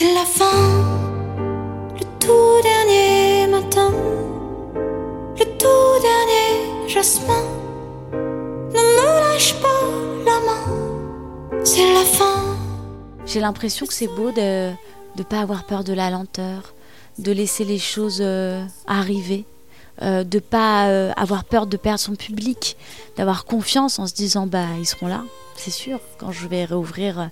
C'est la fin, le tout dernier matin, le tout dernier jasmin. Ne me lâche pas la main, c'est la fin. J'ai l'impression que c'est beau de ne pas avoir peur de la lenteur, de laisser les choses euh, arriver. Euh, de pas euh, avoir peur de perdre son public, d'avoir confiance en se disant bah ils seront là, c'est sûr, quand je vais réouvrir euh,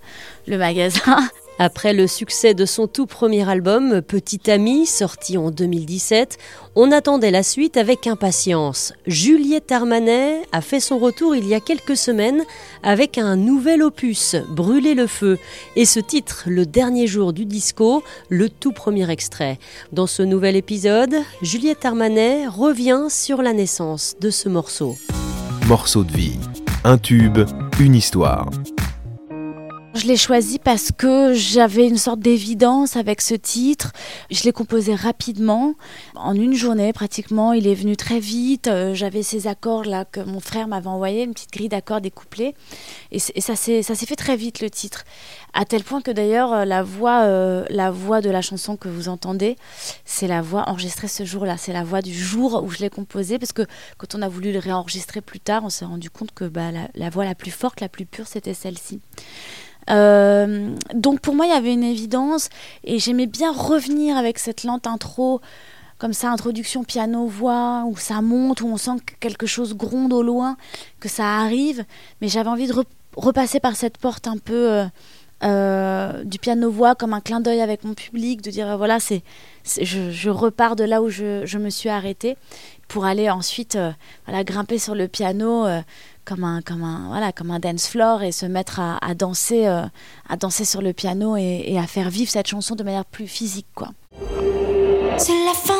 le magasin. Après le succès de son tout premier album, Petit Ami, sorti en 2017, on attendait la suite avec impatience. Juliette Armanet a fait son retour il y a quelques semaines avec un nouvel opus, Brûler le feu, et ce titre, Le dernier jour du disco, le tout premier extrait. Dans ce nouvel épisode, Juliette Armanet revient sur la naissance de ce morceau. Morceau de vie, un tube, une histoire. Je l'ai choisi parce que j'avais une sorte d'évidence avec ce titre. Je l'ai composé rapidement, en une journée pratiquement. Il est venu très vite. Euh, j'avais ces accords là que mon frère m'avait envoyé, une petite grille d'accords découplés. Et, ça s'est fait très vite le titre. À tel point que d'ailleurs euh, la voix, euh, la voix de la chanson que vous entendez, c'est la voix enregistrée ce jour-là. C'est la voix du jour où je l'ai composée. Parce que quand on a voulu le réenregistrer plus tard, on s'est rendu compte que bah, la voix la plus forte, la plus pure, c'était celle-ci. Euh, donc pour moi, il y avait une évidence et j'aimais bien revenir avec cette lente intro, comme ça, introduction piano-voix, où ça monte, où on sent que quelque chose gronde au loin, que ça arrive. Mais j'avais envie de repasser par cette porte un peu euh, euh, du piano-voix, comme un clin d'œil avec mon public, de dire voilà, c'est, je, je, repars de là où je, je me suis arrêtée pour aller ensuite voilà, grimper sur le piano comme un, comme un, voilà, comme dance floor et se mettre à, danser, euh, à danser sur le piano et, à faire vivre cette chanson de manière plus physique, quoi. C'est la fin,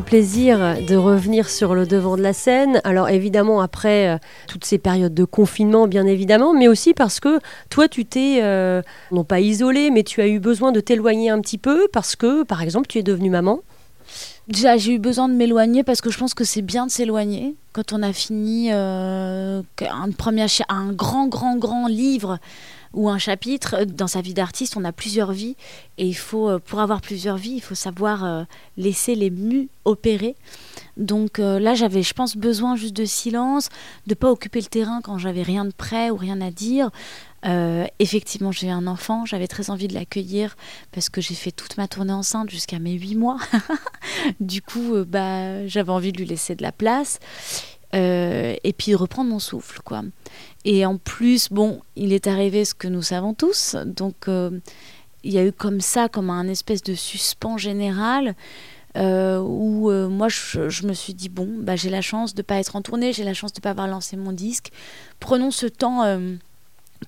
Plaisir de revenir sur le devant de la scène. Alors évidemment après euh, toutes ces périodes de confinement, bien évidemment, mais aussi parce que toi tu t'es euh, non pas isolé, mais tu as eu besoin de t'éloigner un petit peu parce que par exemple tu es devenue maman. Déjà, j'ai eu besoin de m'éloigner parce que je pense que c'est bien de s'éloigner quand on a fini euh, un, premier, un grand, grand, grand livre ou un chapitre. Dans sa vie d'artiste, on a plusieurs vies et il faut, euh, pour avoir plusieurs vies, il faut savoir euh, laisser les mus opérer. Donc euh, là, j'avais, je pense, besoin juste de silence, de pas occuper le terrain quand j'avais rien de prêt ou rien à dire. Euh, effectivement, j'ai un enfant, j'avais très envie de l'accueillir parce que j'ai fait toute ma tournée enceinte jusqu'à mes 8 mois. du coup, euh, bah, j'avais envie de lui laisser de la place euh, et puis reprendre mon souffle. quoi. Et en plus, bon, il est arrivé ce que nous savons tous, donc euh, il y a eu comme ça, comme un espèce de suspens général. Euh, où euh, moi je, me suis dit bon bah j'ai la chance de pas être en tournée j'ai la chance de pas avoir lancé mon disque prenons ce temps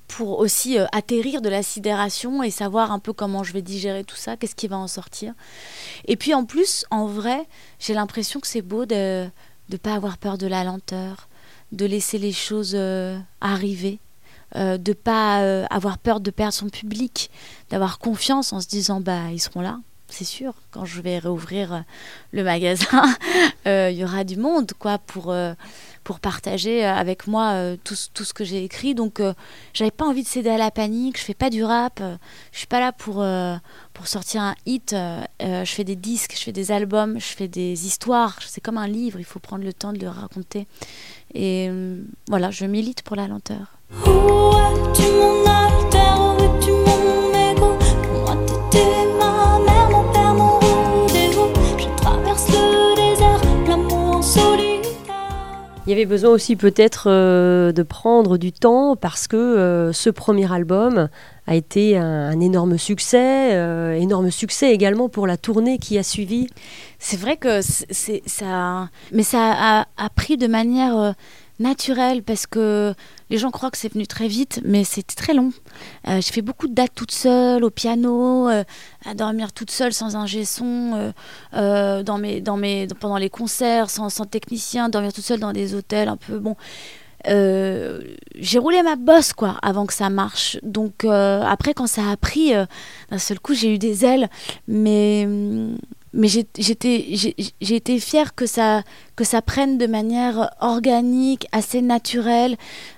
pour aussi atterrir de la sidération et savoir un peu comment je vais digérer tout ça, qu'est-ce qui va en sortir. Et puis en plus, en vrai, j'ai l'impression que c'est beau de ne pas avoir peur de la lenteur, de laisser les choses euh, arriver, euh, de pas euh, avoir peur de perdre son public, d'avoir confiance en se disant bah ils seront là. C'est sûr, quand je vais réouvrir le magasin, il y aura du monde quoi pour pour partager avec moi euh, tout, tout, ce que j'ai écrit. Donc, euh, j'avais pas envie de céder à la panique. Je fais pas du rap. Euh, je suis pas là pour, pour sortir un hit. je fais des disques, je fais des albums, je fais des histoires. C'est comme un livre. Il faut prendre le temps de le raconter. Et voilà, je milite pour la lenteur. Il y avait besoin aussi peut-être euh, de prendre du temps parce que euh, ce premier album a été un, énorme succès, euh, énorme succès également pour la tournée qui a suivi. C'est vrai que c'est ça, mais ça a pris de manière naturelle parce que les gens croient que c'est venu très vite, mais c'était très long. Euh, je fais beaucoup de dates toute seule, au piano, euh, à dormir toute seule sans ingé son, euh, dans mes, dans mes, pendant les concerts, sans, sans technicien, dormir toute seule dans des hôtels un peu bon. J'ai roulé ma bosse quoi avant que ça marche. Donc après quand ça a pris, d'un seul coup j'ai eu des ailes, mais mais j'étais j'ai été fière que ça que ça prenne de manière organique, assez naturelle,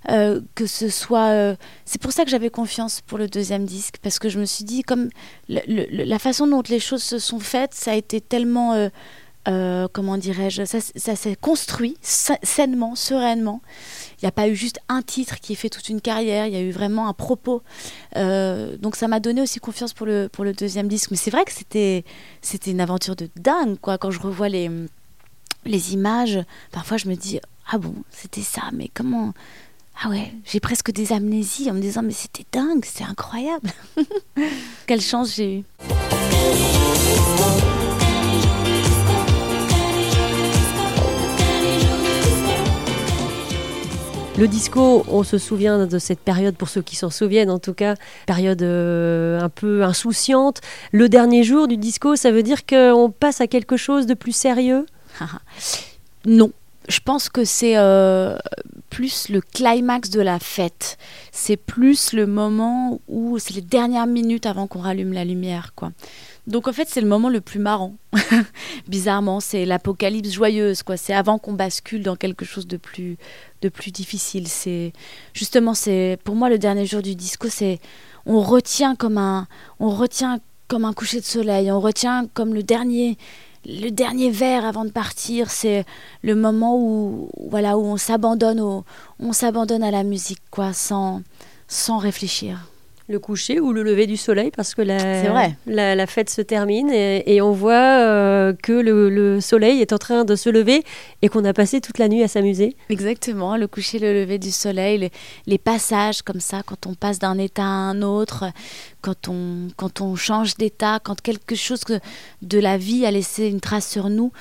euh, que ce soit. euh, c'est pour ça que j'avais confiance pour le deuxième disque parce que je me suis dit comme la façon dont les choses se sont faites, ça a été tellement euh, comment dirais-je, ça, s'est construit sa- sainement, sereinement. Il n'y a pas eu juste un titre qui ait fait toute une carrière, il y a eu vraiment un propos. Euh, donc ça m'a donné aussi confiance pour le, pour le deuxième disque. Mais c'est vrai que c'était, c'était une aventure de dingue, quoi. Quand je revois les, les images, parfois je me dis, ah bon, c'était ça, mais comment... Ah ouais, j'ai presque des amnésies en me disant, mais c'était dingue, c'est incroyable. Quelle chance j'ai eue. Le disco, on se souvient de cette période, pour ceux qui s'en souviennent en tout cas, période euh, un peu insouciante. Le dernier jour du disco, ça veut dire qu'on passe à quelque chose de plus sérieux? Non. Je pense que c'est euh, plus le climax de la fête. C'est plus le moment où c'est les dernières minutes avant qu'on rallume la lumière, quoi. Donc en fait, c'est le moment le plus marrant. Bizarrement, c'est l'apocalypse joyeuse, quoi. C'est avant qu'on bascule dans quelque chose de plus, de plus difficile. C'est justement, c'est pour moi le dernier jour du disco, c'est on retient comme un, on retient comme un coucher de soleil, on retient comme le dernier, le dernier verre avant de partir. C'est le moment où, voilà, où on s'abandonne au, on s'abandonne à la musique, quoi, sans, sans réfléchir. Le coucher ou le lever du soleil, parce que la, C'est vrai. la, la fête se termine et, et on voit euh, que le, le soleil est en train de se lever et qu'on a passé toute la nuit à s'amuser. Exactement, le coucher, le lever du soleil, les, les passages comme ça, quand on passe d'un état à un autre, quand on, quand on change d'état, quand quelque chose de la vie a laissé une trace sur nous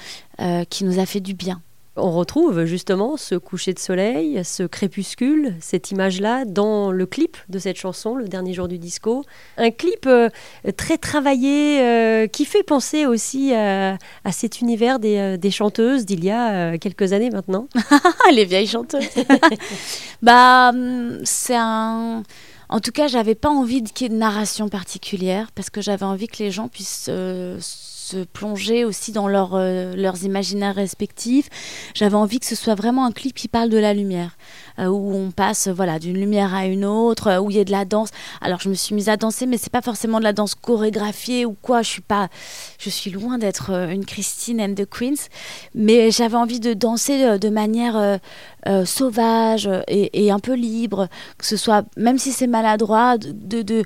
euh, qui nous a fait du bien. On retrouve justement ce coucher de soleil, ce crépuscule, cette image-là dans le clip de cette chanson, Le dernier jour du disco. Un clip euh, très travaillé euh, qui fait penser aussi à, cet univers des, euh, des chanteuses d'il y a quelques années maintenant. Les vieilles chanteuses. bah, hum, c'est un. En tout cas, j'avais pas envie qu'il y ait de narration particulière parce que j'avais envie que les gens puissent euh, se plonger aussi dans leur, euh, leurs imaginaires respectifs. J'avais envie que ce soit vraiment un clip qui parle de la lumière, euh, où on passe voilà d'une lumière à une autre, euh, où il y a de la danse. Alors je me suis mise à danser, mais c'est pas forcément de la danse chorégraphiée ou quoi. Je suis pas, je suis loin d'être euh, une Christine and the Queens, mais j'avais envie de danser euh, de manière euh, sauvage et, un peu libre, que ce soit, même si c'est maladroit, de,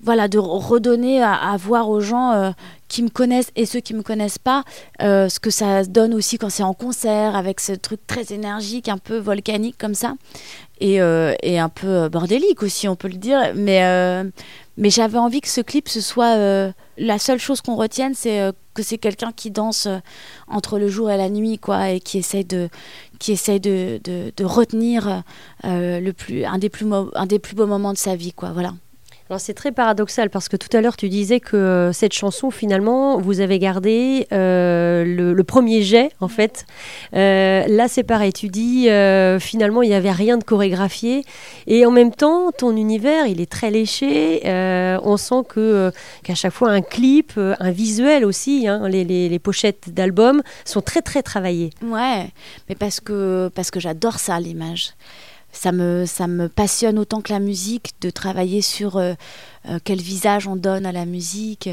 voilà, de redonner à, voir aux gens euh, qui me connaissent et ceux qui me connaissent pas, euh, ce que ça donne aussi quand c'est en concert, avec ce truc très énergique, un peu volcanique comme ça, et, et un peu bordélique aussi, on peut le dire. Mais, mais j'avais envie que ce clip, ce soit la seule chose qu'on retienne, c'est que c'est quelqu'un qui danse euh, entre le jour et la nuit, quoi, et qui essaye de, qui essaye de, de, retenir euh, le plus, un, des plus un des plus beaux moments de sa vie, quoi, voilà. Alors c'est très paradoxal parce que tout à l'heure tu disais que euh, cette chanson finalement vous avez gardé euh, le, le premier jet en fait. Euh, là c'est pareil, tu dis euh, finalement il n'y avait rien de chorégraphié et en même temps ton univers il est très léché. On sent que qu'à chaque fois un clip, un visuel aussi, hein, les, les- les pochettes d'albums sont très très travaillées. Ouais, mais parce que, parce que j'adore ça, l'image. Ça me, ça me passionne autant que la musique de travailler sur euh, euh, quel visage on donne à la musique,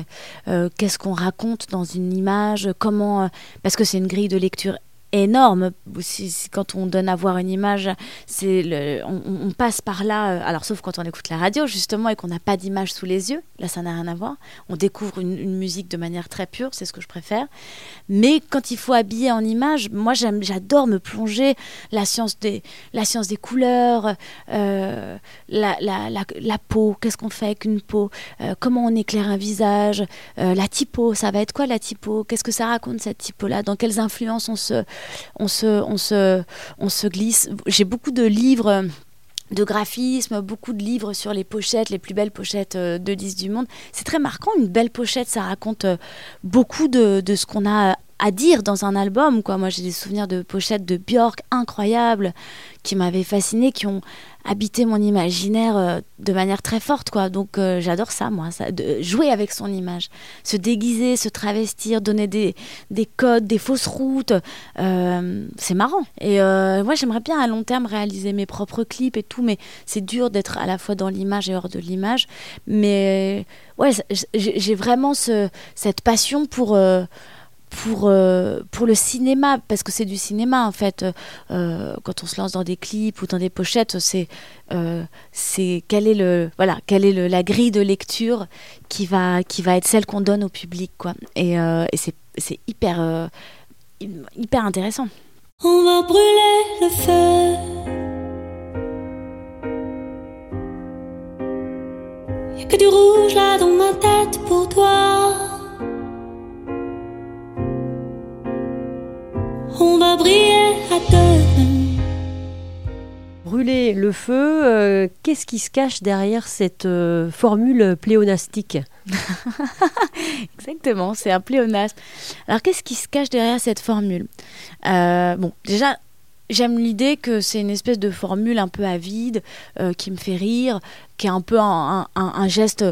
euh, qu'est-ce qu'on raconte dans une image, comment. parce que c'est une grille de lecture énorme. Quand on donne à voir une image, c'est on, passe par là. euh, alors, sauf quand on écoute la radio, justement, et qu'on n'a pas d'image sous les yeux. Là, ça n'a rien à voir. On découvre une, musique de manière très pure, c'est ce que je préfère. Mais quand il faut habiller en images, moi j'adore me plonger la science des, la science des couleurs, euh, la, la, la, la peau, qu'est-ce qu'on fait avec une peau, euh, comment on éclaire un visage, la typo, ça va être quoi la typo, qu'est-ce que ça raconte cette typo-là, dans quelles influences on se, on se, on se, on se glisse. J'ai beaucoup de livres de graphisme, beaucoup de livres sur les pochettes, les plus belles pochettes euh, de disques du monde. C'est très marquant, une belle pochette, ça raconte euh, beaucoup de, de ce qu'on a à dire dans un album. Quoi. Moi, j'ai des souvenirs de pochettes de Björk incroyables qui m'avaient fasciné, qui ont habité mon imaginaire euh, de manière très forte. Quoi. Donc, euh, j'adore ça, moi, ça, de jouer avec son image, se déguiser, se travestir, donner des, des codes, des fausses routes. Euh, c'est marrant. Et moi, j'aimerais bien à long terme réaliser mes propres clips et tout, mais c'est dur d'être à la fois dans l'image et hors de l'image. Mais ouais, j'ai vraiment ce, cette passion pour pour, euh, pour le cinéma, parce que c'est du cinéma en fait, euh, quand on se lance dans des clips ou dans des pochettes, c'est euh, quelle est, le, voilà, quelle est le, la grille de lecture qui va, qui va être celle qu'on donne au public. Quoi. Et, et c'est hyper, hyper intéressant. On va brûler le feu. Y'a que du rouge là dans ma tête pour toi. On va briller à deux. Brûler le feu, euh, qu'est-ce qui se cache derrière cette euh, formule pléonastique? Exactement, c'est un pléonasme. Alors qu'est-ce qui se cache derrière cette formule? Euh, Bon, déjà, j'aime l'idée que c'est une espèce de formule un peu avide, qui me fait rire, qui est un peu un, un geste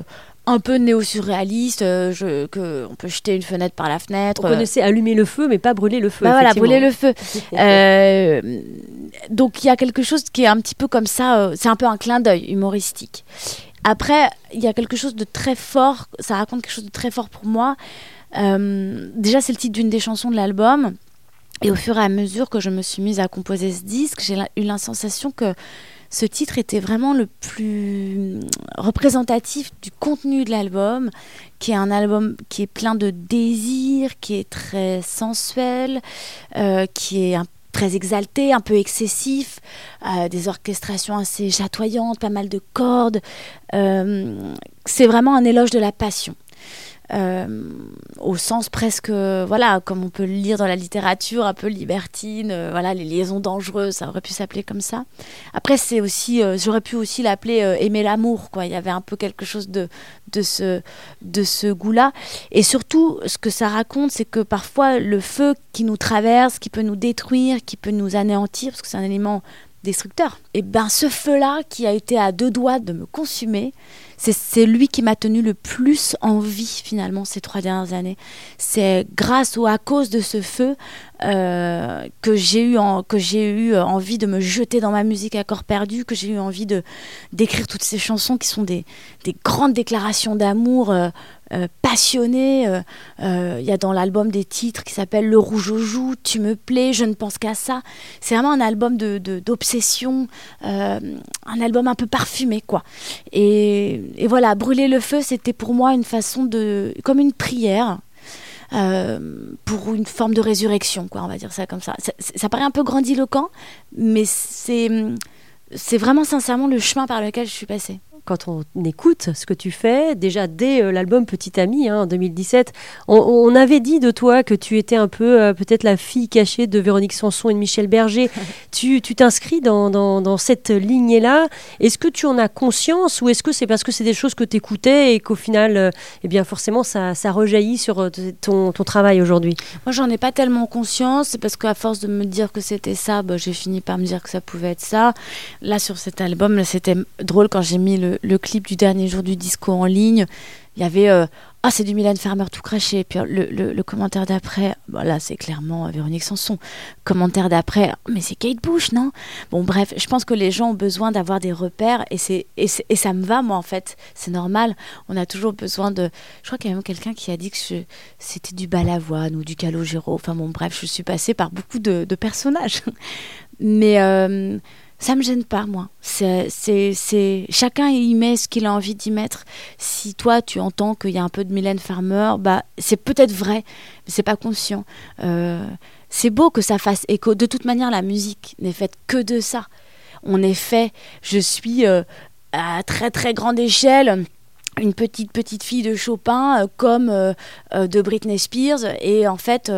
un peu néo-surréaliste, euh, que on peut jeter une fenêtre par la fenêtre. On connaissait allumer le feu, mais pas brûler le feu. Bah voilà, brûler le feu. Euh, donc il y a quelque chose qui est un petit peu comme ça, euh, c'est un peu un clin d'œil humoristique. Après, il y a quelque chose de très fort, ça raconte quelque chose de très fort pour moi. déjà, c'est le titre d'une des chansons de l'album. Et au fur et à mesure que je me suis mise à composer ce disque, j'ai eu la sensation que ce titre était vraiment le plus représentatif du contenu de l'album, qui est un album qui est plein de désir, qui est très sensuel, euh, qui est très exalté, un peu excessif, euh, des orchestrations assez chatoyantes, pas mal de cordes. Euh, c'est vraiment un éloge de la passion. Euh, au sens presque, voilà, comme on peut le lire dans la littérature, un peu libertine, euh, voilà, les liaisons dangereuses, ça aurait pu s'appeler comme ça. Après, c'est aussi, euh, j'aurais pu aussi l'appeler aimer l'amour, quoi. Il y avait un peu quelque chose de, de ce, de ce goût-là. Et surtout, ce que ça raconte, c'est que parfois, le feu qui nous traverse, qui peut nous détruire, qui peut nous anéantir, parce que c'est un élément destructeur, et ben ce feu-là qui a été à deux doigts de me consumer, c'est lui qui m'a tenu le plus en vie finalement ces trois dernières années. C'est grâce ou à cause de ce feu euh, que j'ai eu, eu euh, envie de me jeter dans ma musique à corps perdu, que j'ai eu envie de d'écrire toutes ces chansons qui sont des, des grandes déclarations d'amour euh, passionnées. Il y a dans l'album des titres qui s'appellent Le rouge aux joues, Tu me plais, Je ne pense qu'à ça. C'est vraiment un album de, d'obsession, un album un peu parfumé quoi. Et et voilà, brûler le feu, c'était pour moi une façon de, comme une prière. Euh, pour une forme de résurrection, quoi, on va dire ça comme ça. Ça, paraît un peu grandiloquent, mais c'est, c'est vraiment sincèrement le chemin par lequel je suis passée quand on écoute ce que tu fais, déjà dès euh, l'album Petit Ami hein, en 2017, on, avait dit de toi que tu étais un peu euh, peut-être la fille cachée de Véronique Sanson et de Michel Berger. tu t'inscris dans, dans, cette lignée-là. Est-ce que tu en as conscience ou est-ce que c'est parce que c'est des choses que tu écoutais et qu'au final, euh, eh bien forcément, ça, ça rejaillit sur ton, ton travail aujourd'hui? Moi, j'en ai pas tellement conscience. C'est parce qu'à force de me dire que c'était ça, bah, j'ai fini par me dire que ça pouvait être ça. Là, sur cet album, c'était drôle quand j'ai mis le, le, clip du dernier jour du disco en ligne, il y avait euh, Ah, c'est du Mylène Farmer tout craché. Puis le, commentaire d'après, là, c'est clairement Véronique Sanson. Commentaire d'après, mais c'est Kate Bush, non? Bon, bref, je pense que les gens ont besoin d'avoir des repères et, c'est, et, ça me va, moi, en fait. C'est normal. On a toujours besoin de. Je crois qu'il y a même quelqu'un qui a dit que c'était du Balavoine ou du Calogero. Enfin, bon, bref, je suis passée par beaucoup de, personnages. mais. Euh, ça me gêne pas moi. C'est, chacun y met ce qu'il a envie d'y mettre. Si toi tu entends qu'il y a un peu de Mylène Farmer, bah c'est peut-être vrai, mais c'est pas conscient. Euh, c'est beau que ça fasse écho. De toute manière, la musique n'est faite que de ça. On est fait. Je suis euh, à très très grande échelle une petite petite fille de Chopin euh, comme de Britney Spears et en fait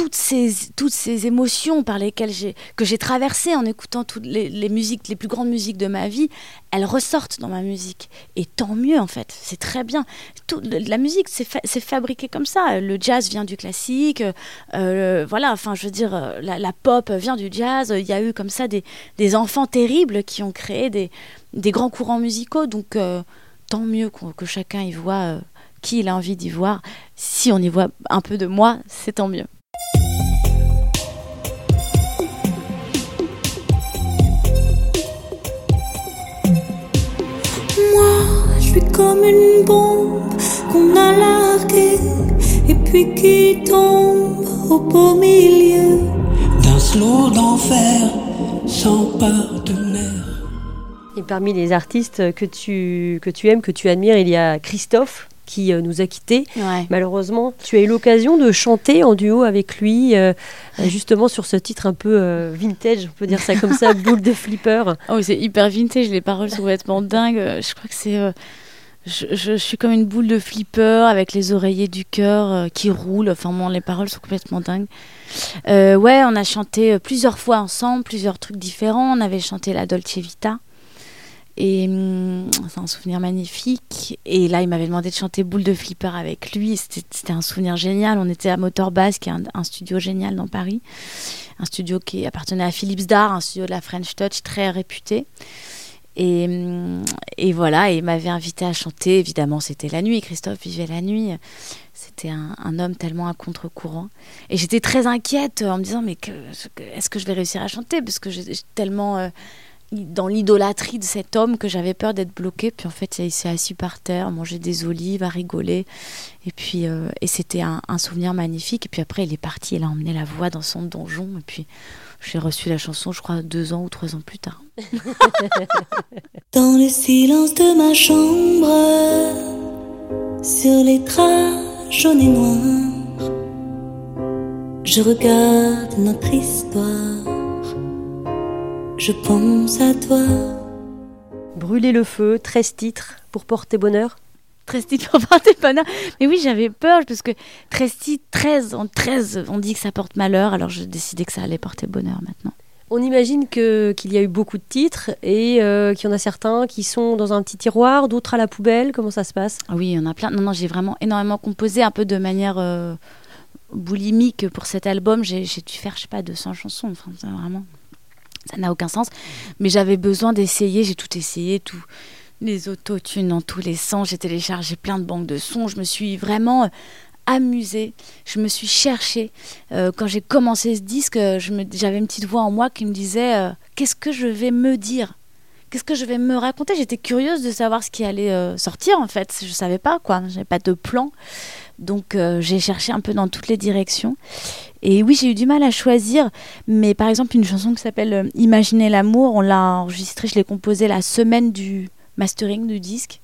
toutes ces, toutes ces émotions par lesquelles que j'ai traversées en écoutant toutes les, musiques, les plus grandes musiques de ma vie, elles ressortent dans ma musique. Et tant mieux, en fait. C'est très bien. Tout, la musique, c'est, fabriqué comme ça. Le jazz vient du classique. Euh, voilà, enfin, je veux dire, euh, la, pop vient du jazz. Il y a eu comme ça des, des enfants terribles qui ont créé des, des grands courants musicaux. Donc, euh, tant mieux que chacun y voit qui il a envie d'y voir. Si on y voit un peu de moi, c'est tant mieux. Je suis comme une bombe qu'on a larguée et puis qui tombe au beau milieu d'un slow d'enfer sans partenaire. Et parmi les artistes que tu, que tu aimes, que tu admires, il y a Christophe qui euh, nous a quittés. Malheureusement, tu as eu l'occasion de chanter en duo avec lui, euh, justement sur ce titre un peu euh, vintage, on peut dire ça comme ça, boule de flipper. Oh, c'est hyper vintage, les paroles sont complètement dingues. Je crois que c'est. Je, suis comme une boule de flipper avec les oreillers du cœur qui roulent. Enfin, bon, les paroles sont complètement dingues. ouais, on a chanté plusieurs fois ensemble, plusieurs trucs différents. On avait chanté la Dolce Vita. Et hum, c'est un souvenir magnifique. Et là, il m'avait demandé de chanter Boule de Flipper avec lui. C'était un souvenir génial. On était à Motor Bass, qui est un, studio génial dans Paris. Un studio qui appartenait à Philips Dar, un studio de la French Touch très réputé. Et, hum, voilà, il m'avait invité à chanter. Évidemment, c'était la nuit. Christophe vivait la nuit. C'était un, homme tellement à contre-courant. Et j'étais très inquiète en me disant, mais est-ce que je vais réussir à chanter? Parce que j'ai tellement... Euh, dans l'idolâtrie de cet homme que j'avais peur d'être bloquée. Puis en fait, il s'est assis par terre, manger des olives, à rigoler. Et puis, euh, et c'était un, souvenir magnifique. Et puis après, il est parti, il a emmené la voix dans son donjon. Et puis, j'ai reçu la chanson, je crois, deux ans ou trois ans plus tard. dans le silence de ma chambre, sur les draps jaunes et noirs, je regarde notre histoire je pense à toi. Brûler le feu, 13 titres pour porter bonheur 13 titres pour porter bonheur. Mais oui, j'avais peur parce que 13 titres, 13, en 13, on dit que ça porte malheur, alors je décidais que ça allait porter bonheur maintenant. On imagine que, qu'il y a eu beaucoup de titres et euh, qu'il y en a certains qui sont dans un petit tiroir, d'autres à la poubelle. Comment ça se passe? Ah Oui, il y en a plein. Non, non, j'ai vraiment énormément composé, un peu de manière euh, boulimique pour cet album. J'ai, j'ai dû faire, je sais pas, 200 chansons. Enfin, vraiment ça n'a aucun sens. Mais j'avais besoin d'essayer, j'ai tout essayé, tout les autotunes dans tous les sens, j'ai téléchargé plein de banques de sons, je me suis vraiment euh, amusée, je me suis cherchée. Euh, quand j'ai commencé ce disque, j'avais une petite voix en moi qui me disait euh, qu'est-ce que je vais me dire? Qu'est-ce que je vais me raconter? J'étais curieuse de savoir ce qui allait sortir en fait. Je savais pas quoi, j'avais pas de plan. Donc j'ai cherché un peu dans toutes les directions. Et oui, j'ai eu du mal à choisir, mais par exemple, une chanson qui s'appelle euh, Imaginer l'amour, on l'a enregistrée, je l'ai composée la semaine du mastering du disque.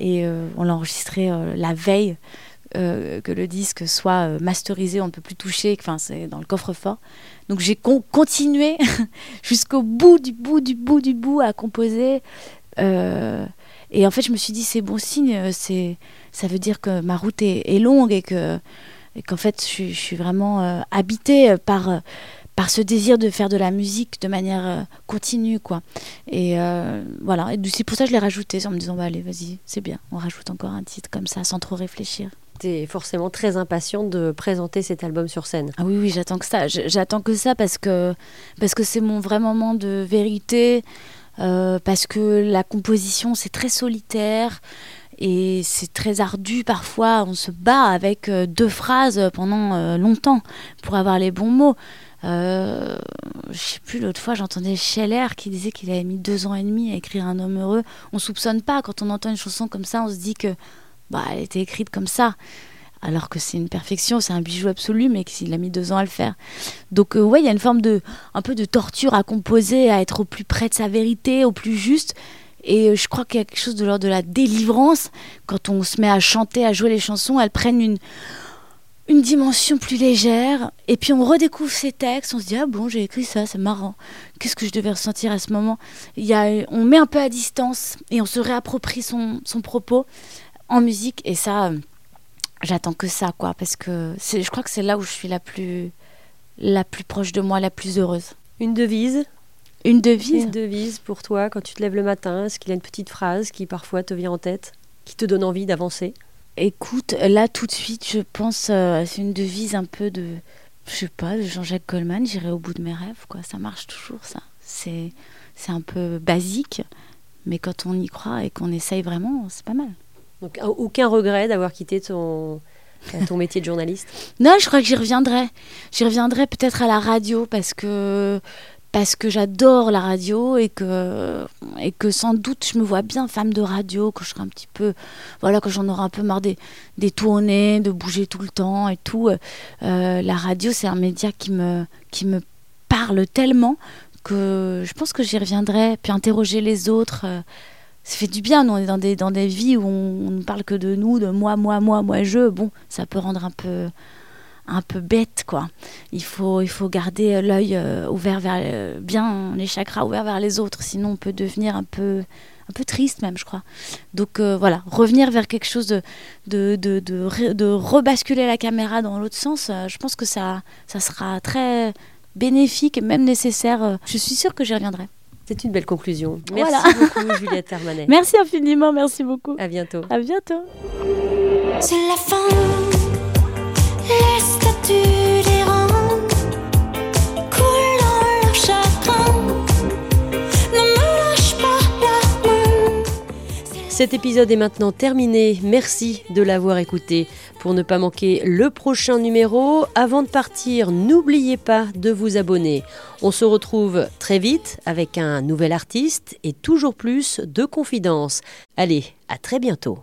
Et euh, on l'a enregistrée euh, la veille que le disque soit masterisé, on ne peut plus toucher, enfin, c'est dans le coffre-fort. Donc j'ai continué jusqu'au bout du bout du bout du bout à composer. et en fait, je me suis dit, c'est bon signe, ça veut dire que ma route est longue et que et qu'en fait je, suis vraiment euh, habitée euh, par euh, par ce désir de faire de la musique de manière continue quoi et voilà et c'est pour ça que je l'ai rajouté en me disant bah allez vas-y c'est bien on rajoute encore un titre comme ça sans trop réfléchir tu es forcément très impatiente de présenter cet album sur scène. Ah oui, oui, j'attends que ça. J'attends que ça parce que parce que c'est mon vrai moment de vérité, parce que la composition c'est très solitaire. Et c'est très ardu parfois, on se bat avec euh, deux phrases pendant euh, longtemps pour avoir les bons mots. Euh, je sais plus, l'autre fois j'entendais Scheller qui disait qu'il avait mis deux ans et demi à écrire Un homme heureux. On soupçonne pas, quand on entend une chanson comme ça, on se dit que bah, elle était écrite comme ça. Alors que c'est une perfection, c'est un bijou absolu, mais qu'il a mis deux ans à le faire. Donc, ouais, il y a une forme de, un peu de torture à composer, à être au plus près de sa vérité, au plus juste. Et euh, je crois qu'il y a quelque chose de l'ordre de la délivrance. Quand on se met à chanter, à jouer les chansons, elles prennent une, une dimension plus légère. Et puis on redécouvre ces textes, on se dit Ah bon, j'ai écrit ça, c'est marrant. Qu'est-ce que je devais ressentir à ce moment? Il y a, On met un peu à distance et on se réapproprie son, son propos en musique. Et ça, j'attends que ça, quoi, parce que je crois que c'est là où je suis la plus, la plus proche de moi, la plus heureuse. Une devise? Une devise Une devise pour toi quand tu te lèves le matin Est-ce qu'il y a une petite phrase qui parfois te vient en tête, qui te donne envie d'avancer? Écoute, là tout de suite, je pense, euh, c'est une devise un peu de, je sais pas, de Jean-Jacques Goldman. J'irai au bout de mes rêves, quoi. Ça marche toujours, ça. C'est, c'est un peu basique, mais quand on y croit et qu'on essaye vraiment, c'est pas mal. Donc aucun regret d'avoir quitté ton, euh, ton métier de journaliste? Non, je crois que j'y reviendrai. J'y reviendrai peut-être à la radio parce que parce que j'adore la radio et que que sans doute je me vois bien femme de radio quand je serai un petit peu voilà j'en aurai un peu marre des, tournées de bouger tout le temps et tout. Euh, la radio c'est un média qui me qui me parle tellement que je pense que j'y reviendrai puis interroger les autres euh, ça fait du bien. Nous on est dans des dans vies où on ne parle que de nous de moi moi moi moi je. Bon ça peut rendre un peu un peu bête quoi. Il faut il faut garder l'œil euh, ouvert vers euh, bien les chakras ouverts vers les autres sinon on peut devenir un peu un peu triste même je crois. Donc euh, voilà, revenir vers quelque chose de de, de, de, re- de rebasculer la caméra dans l'autre sens, euh, je pense que ça ça sera très bénéfique et même nécessaire. euh, Je suis sûre que j'y reviendrai. C'est une belle conclusion. Merci Voilà. beaucoup Juliette Hermanet. Merci infiniment, merci beaucoup. À bientôt. À bientôt. C'est la fin. Cet épisode est maintenant terminé. Merci de l'avoir écouté. Pour ne pas manquer le prochain numéro, avant de partir, n'oubliez pas de vous abonner. On se retrouve très vite avec un nouvel artiste et toujours plus de confidences. Allez, à très bientôt.